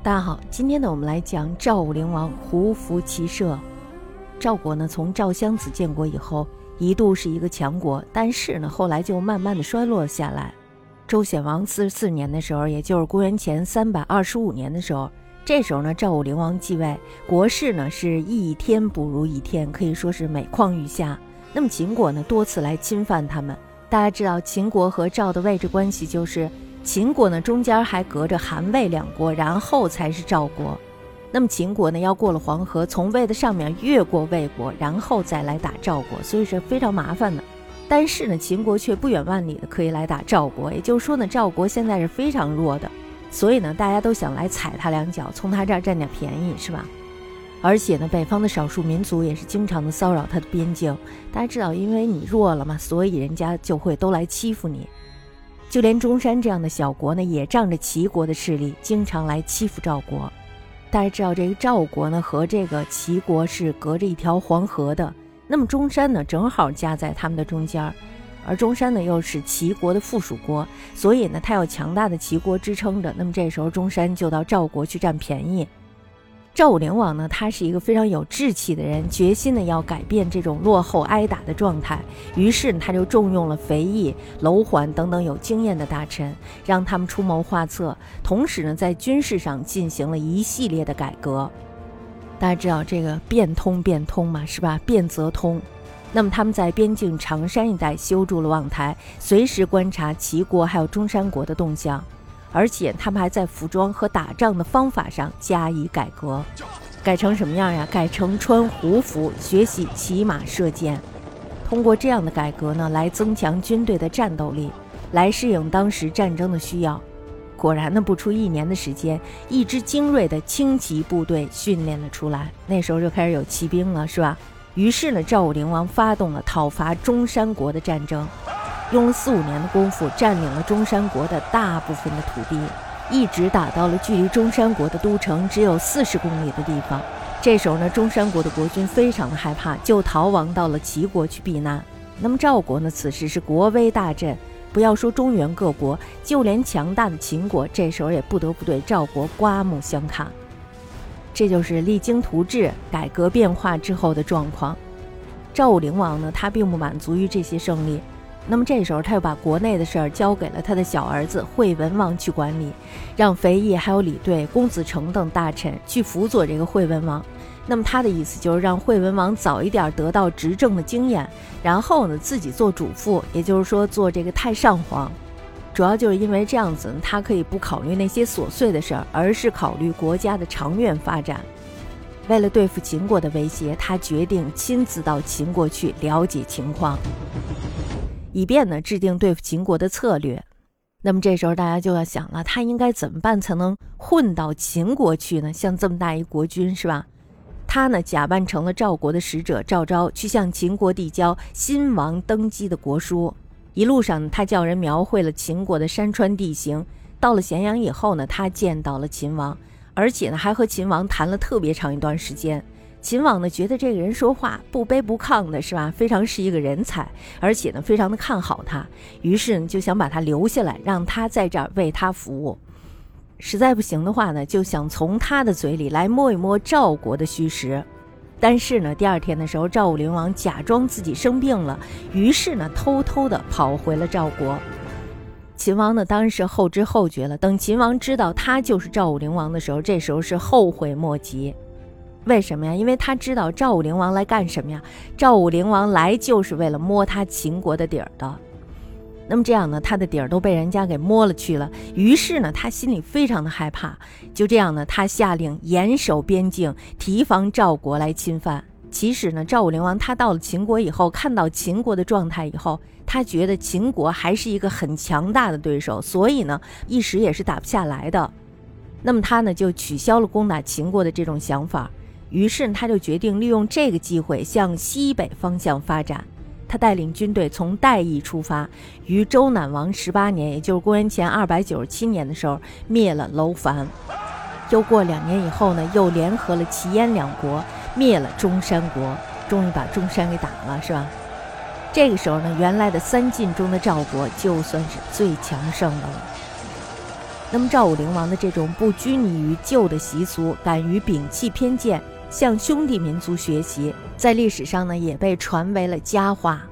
大家好，今天呢，我们来讲赵武灵王胡服骑射。赵国呢，从赵襄子建国以后，一度是一个强国，但是呢，后来就慢慢的衰落下来。周显王四十四年的时候，也就是公元前三百二十五年的时候，这时候呢，赵武灵王继位，国势呢是一天不如一天，可以说是每况愈下。那么秦国呢，多次来侵犯他们。大家知道秦国和赵的位置关系就是。秦国呢，中间还隔着韩魏两国，然后才是赵国。那么秦国呢，要过了黄河，从魏的上面越过魏国，然后再来打赵国，所以是非常麻烦的。但是呢，秦国却不远万里的可以来打赵国，也就是说呢，赵国现在是非常弱的，所以呢，大家都想来踩他两脚，从他这儿占点便宜，是吧？而且呢，北方的少数民族也是经常的骚扰他的边境。大家知道，因为你弱了嘛，所以人家就会都来欺负你。就连中山这样的小国呢，也仗着齐国的势力，经常来欺负赵国。大家知道，这个赵国呢和这个齐国是隔着一条黄河的，那么中山呢正好夹在他们的中间，而中山呢又是齐国的附属国，所以呢它有强大的齐国支撑着。那么这时候中山就到赵国去占便宜。赵武灵王呢，他是一个非常有志气的人，决心呢要改变这种落后挨打的状态。于是他就重用了肥义、楼缓等等有经验的大臣，让他们出谋划策，同时呢在军事上进行了一系列的改革。大家知道这个变通变通嘛，是吧？变则通。那么他们在边境长山一带修筑了望台，随时观察齐国还有中山国的动向。而且他们还在服装和打仗的方法上加以改革，改成什么样呀？改成穿胡服，学习骑马射箭。通过这样的改革呢，来增强军队的战斗力，来适应当时战争的需要。果然呢，不出一年的时间，一支精锐的轻骑部队训练了出来。那时候就开始有骑兵了，是吧？于是呢，赵武灵王发动了讨伐中山国的战争。用了四五年的功夫，占领了中山国的大部分的土地，一直打到了距离中山国的都城只有四十公里的地方。这时候呢，中山国的国君非常的害怕，就逃亡到了齐国去避难。那么赵国呢，此时是国威大振，不要说中原各国，就连强大的秦国，这时候也不得不对赵国刮目相看。这就是励精图治、改革变化之后的状况。赵武灵王呢，他并不满足于这些胜利。那么这时候，他又把国内的事儿交给了他的小儿子惠文王去管理，让肥义还有李队、公子成等大臣去辅佐这个惠文王。那么他的意思就是让惠文王早一点得到执政的经验，然后呢自己做主父，也就是说做这个太上皇。主要就是因为这样子，他可以不考虑那些琐碎的事儿，而是考虑国家的长远发展。为了对付秦国的威胁，他决定亲自到秦国去了解情况。以便呢制定对付秦国的策略，那么这时候大家就要想了，他应该怎么办才能混到秦国去呢？像这么大一国君是吧？他呢假扮成了赵国的使者赵昭，去向秦国递交新王登基的国书。一路上他叫人描绘了秦国的山川地形。到了咸阳以后呢，他见到了秦王，而且呢还和秦王谈了特别长一段时间。秦王呢，觉得这个人说话不卑不亢的，是吧？非常是一个人才，而且呢，非常的看好他，于是呢，就想把他留下来，让他在这儿为他服务。实在不行的话呢，就想从他的嘴里来摸一摸赵国的虚实。但是呢，第二天的时候，赵武灵王假装自己生病了，于是呢，偷偷的跑回了赵国。秦王呢，当然是后知后觉了。等秦王知道他就是赵武灵王的时候，这时候是后悔莫及。为什么呀？因为他知道赵武灵王来干什么呀？赵武灵王来就是为了摸他秦国的底儿的。那么这样呢，他的底儿都被人家给摸了去了。于是呢，他心里非常的害怕。就这样呢，他下令严守边境，提防赵国来侵犯。其实呢，赵武灵王他到了秦国以后，看到秦国的状态以后，他觉得秦国还是一个很强大的对手，所以呢，一时也是打不下来的。那么他呢，就取消了攻打秦国的这种想法。于是他就决定利用这个机会向西北方向发展。他带领军队从代邑出发，于周赧王十八年，也就是公元前二百九十七年的时候，灭了楼烦。又过两年以后呢，又联合了齐燕两国，灭了中山国，终于把中山给打了，是吧？这个时候呢，原来的三晋中的赵国就算是最强盛的了。那么赵武灵王的这种不拘泥于旧的习俗，敢于摒弃偏见，向兄弟民族学习，在历史上呢也被传为了佳话。